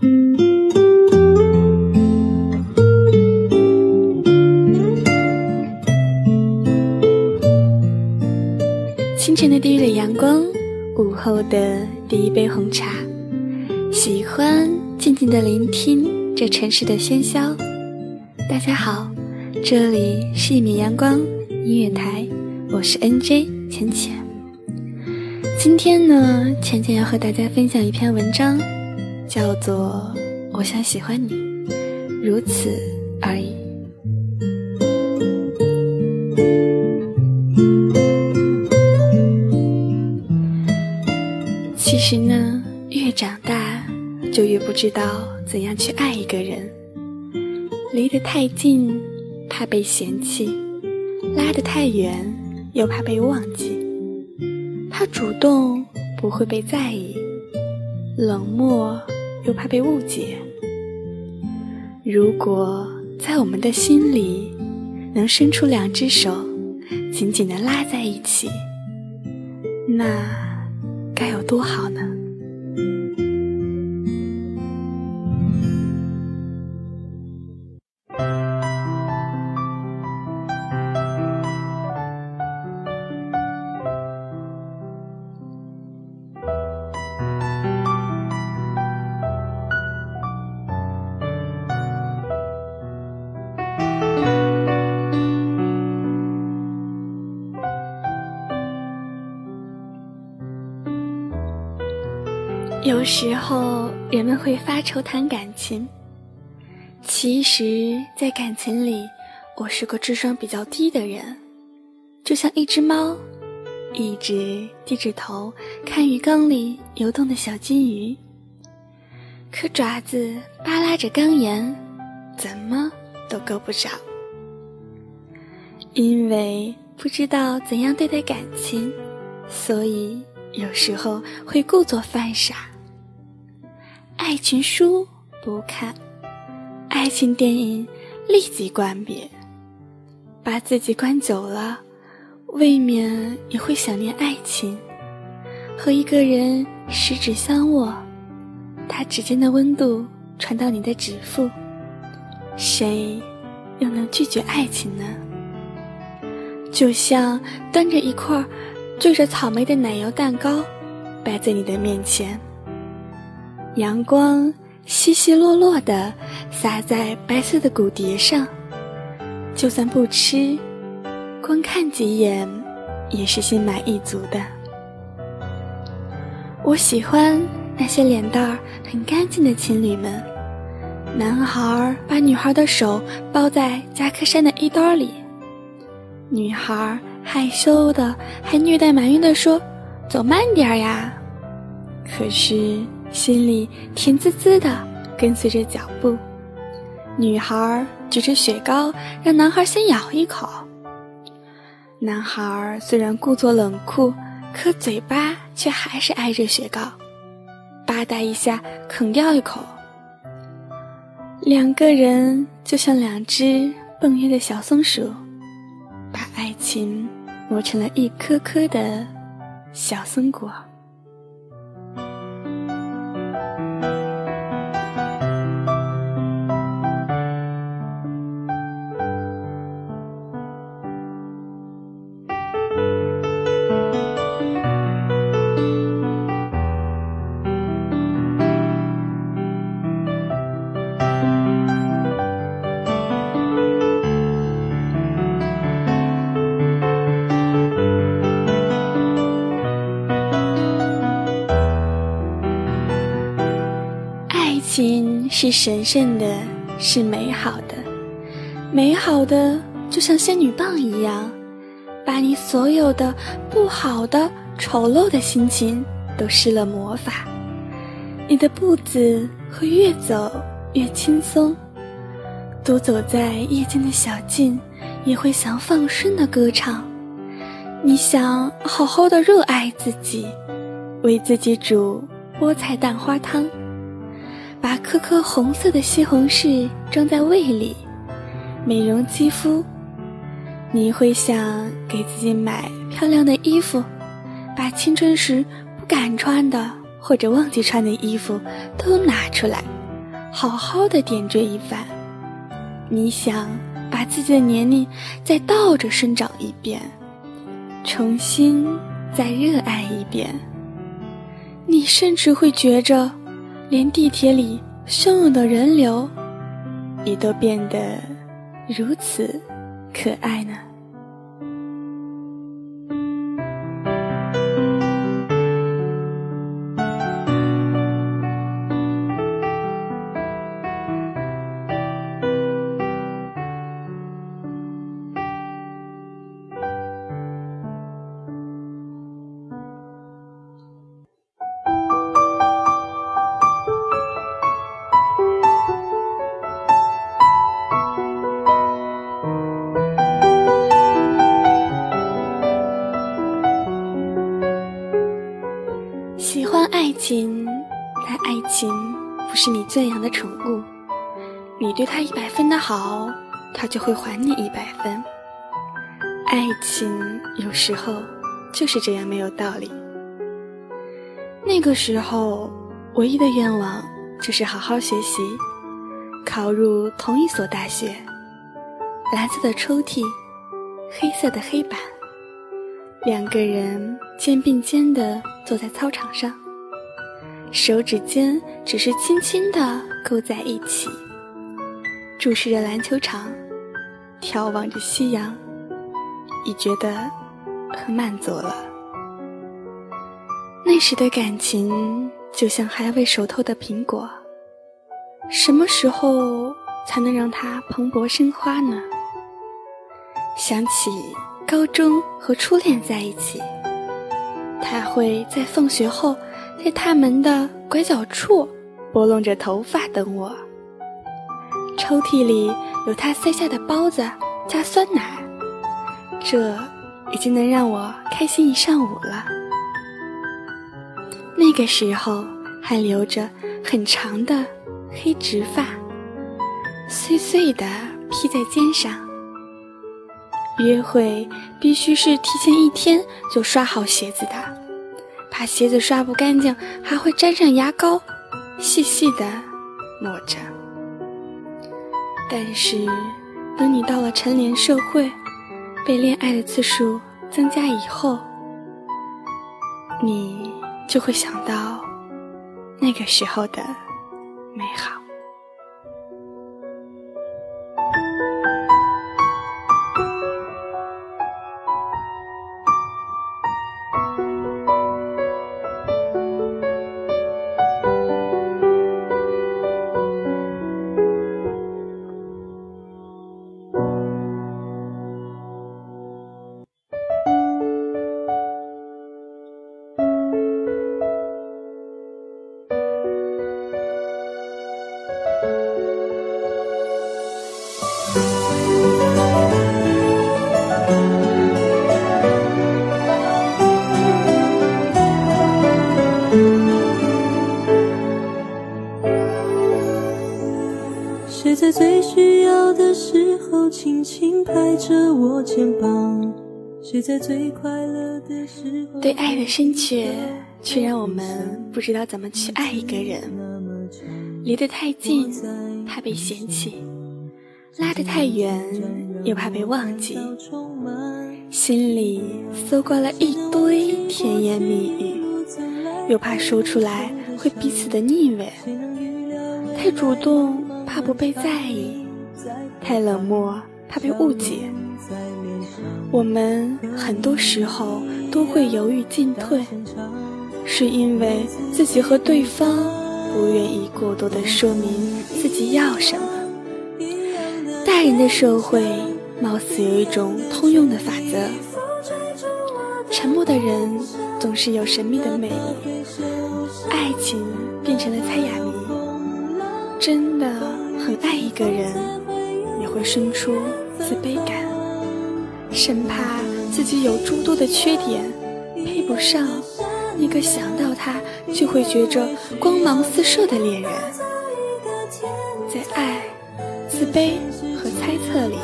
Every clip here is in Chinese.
清晨的第一缕阳光，午后的第一杯红茶，喜欢静静的聆听这城市的喧嚣。大家好，这里是一米阳光音乐台，我是 NJ 浅浅。今天呢，浅浅要和大家分享一篇文章，叫做《我想喜欢你，如此而已》。其实呢，越长大就越不知道怎样去爱一个人。离得太近，怕被嫌弃；拉得太远，又怕被忘记。怕主动不会被在意，冷漠又怕被误解。如果在我们的心里能伸出两只手，紧紧地拉在一起，那……该有多好呢？有时候人们会发愁谈感情，其实，在感情里，我是个智商比较低的人，就像一只猫，一直低着头看鱼缸里游动的小金鱼，可爪子扒拉着缸沿，怎么都够不着。因为不知道怎样对待感情，所以。有时候会故作犯傻，爱情书不看，爱情电影立即关闭，把自己关久了，未免也会想念爱情。和一个人十指相握，他指尖的温度传到你的指腹，谁又能拒绝爱情呢？就像端着一块。缀着草莓的奶油蛋糕，摆在你的面前。阳光稀稀落落的洒在白色的骨碟上，就算不吃，光看几眼也是心满意足的。我喜欢那些脸蛋儿很干净的情侣们，男孩把女孩的手包在夹克衫的衣兜里，女孩。害羞的，还虐待埋怨的说：“走慢点呀！”可是心里甜滋滋的，跟随着脚步。女孩举着雪糕，让男孩先咬一口。男孩虽然故作冷酷，可嘴巴却还是挨着雪糕，吧嗒一下啃掉一口。两个人就像两只蹦跃的小松鼠，把爱情。磨成了一颗颗的小松果。是神圣的，是美好的，美好的就像仙女棒一样，把你所有的不好的、丑陋的心情都施了魔法。你的步子会越走越轻松，独走在夜间的小径，也会想放声的歌唱。你想好好的热爱自己，为自己煮菠菜蛋花汤。把颗颗红色的西红柿装在胃里，美容肌肤。你会想给自己买漂亮的衣服，把青春时不敢穿的或者忘记穿的衣服都拿出来，好好的点缀一番。你想把自己的年龄再倒着生长一遍，重新再热爱一遍。你甚至会觉着，连地铁里汹涌的人流，也都变得如此可爱呢。情，但爱情不是你圈养的宠物，你对他一百分的好，他就会还你一百分。爱情有时候就是这样没有道理。那个时候，唯一的愿望就是好好学习，考入同一所大学。蓝色的抽屉，黑色的黑板，两个人肩并肩地坐在操场上。手指尖只是轻轻地勾在一起，注视着篮球场，眺望着夕阳，已觉得很满足了。那时的感情就像还未熟透的苹果，什么时候才能让它蓬勃生花呢？想起高中和初恋在一起，他会在放学后。在他门的拐角处，拨弄着头发等我。抽屉里有他塞下的包子加酸奶，这已经能让我开心一上午了。那个时候还留着很长的黑直发，碎碎的披在肩上。约会必须是提前一天就刷好鞋子的。怕鞋子刷不干净，还会沾上牙膏，细细的抹着。但是，等你到了成年社会，被恋爱的次数增加以后，你就会想到那个时候的美好。轻轻拍着我肩膀。谁在最快乐的时候？对爱的深切，却让我们不知道怎么去爱一个人。离得太近，怕被嫌弃；拉得太远，又怕被忘记。心里搜刮了一堆甜言蜜语，又怕说出来会彼此的腻味。太主动。怕不被在意，太冷漠，怕被误解。我们很多时候都会犹豫进退，是因为自己和对方不愿意过多的说明自己要什么。大人的社会貌似有一种通用的法则：沉默的人总是有神秘的魅力。爱情变成了猜哑谜。真的很爱一个人，会生出自卑感，生怕自己有诸多的缺点，配不上那个想到他就会觉着光芒四射的恋人。在爱、自卑和猜测里，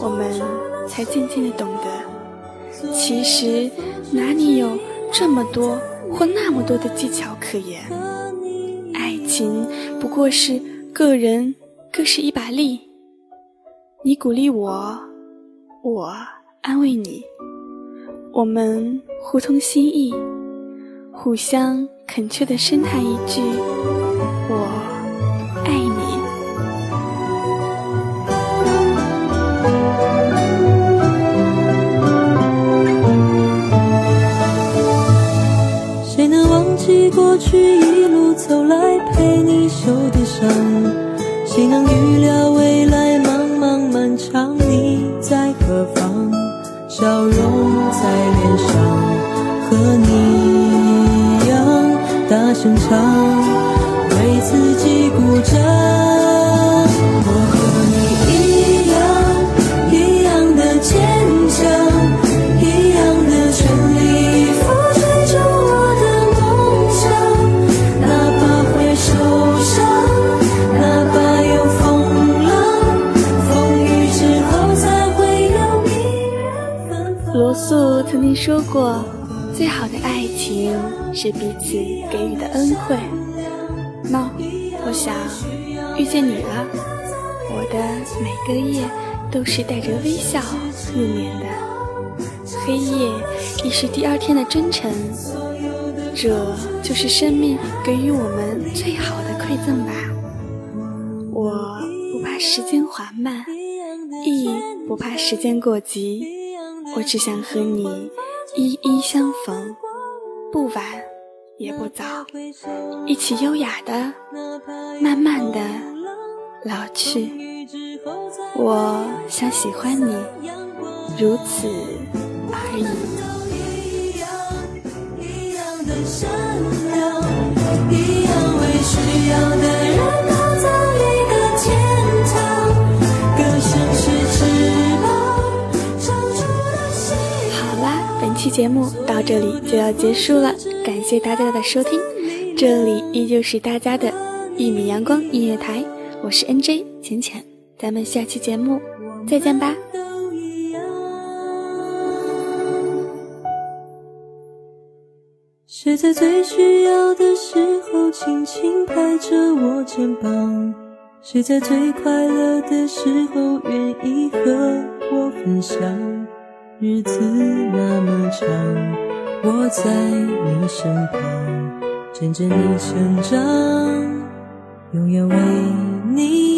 我们才渐渐的懂得，其实哪里有这么多或那么多的技巧可言？爱情。不过是个人各是一把利。你鼓励我，我安慰你，我们互通心意，互相恳切的深叹一句：“我爱你。”谁能忘记过去一路走来陪你受的伤？谁能预料未笑容在脸上，和你一样大声唱，为自己曾经说过：“最好的爱情是彼此给予的恩惠。”那我想遇见你了，我的每个夜都是带着微笑入眠的。黑夜亦是第二天的真晨，这就是生命给予我们最好的馈赠吧。我不怕时间缓慢，亦不怕时间过急，我只想和你一一相逢，不晚也不早，一起优雅的、慢慢的老去。我想喜欢你，如此而已。一样的善良，一样为需要期节目到这里就要结束了，感谢大家的收听，这里依旧是大家的一米阳光音乐台，我是 NJ 浅浅，咱们下期节目再见吧。谁在最需要的时候轻轻拍着我肩膀？谁在最快乐的时候愿意和我分享？日子那么长，我在你身旁，见证你成长，永远为你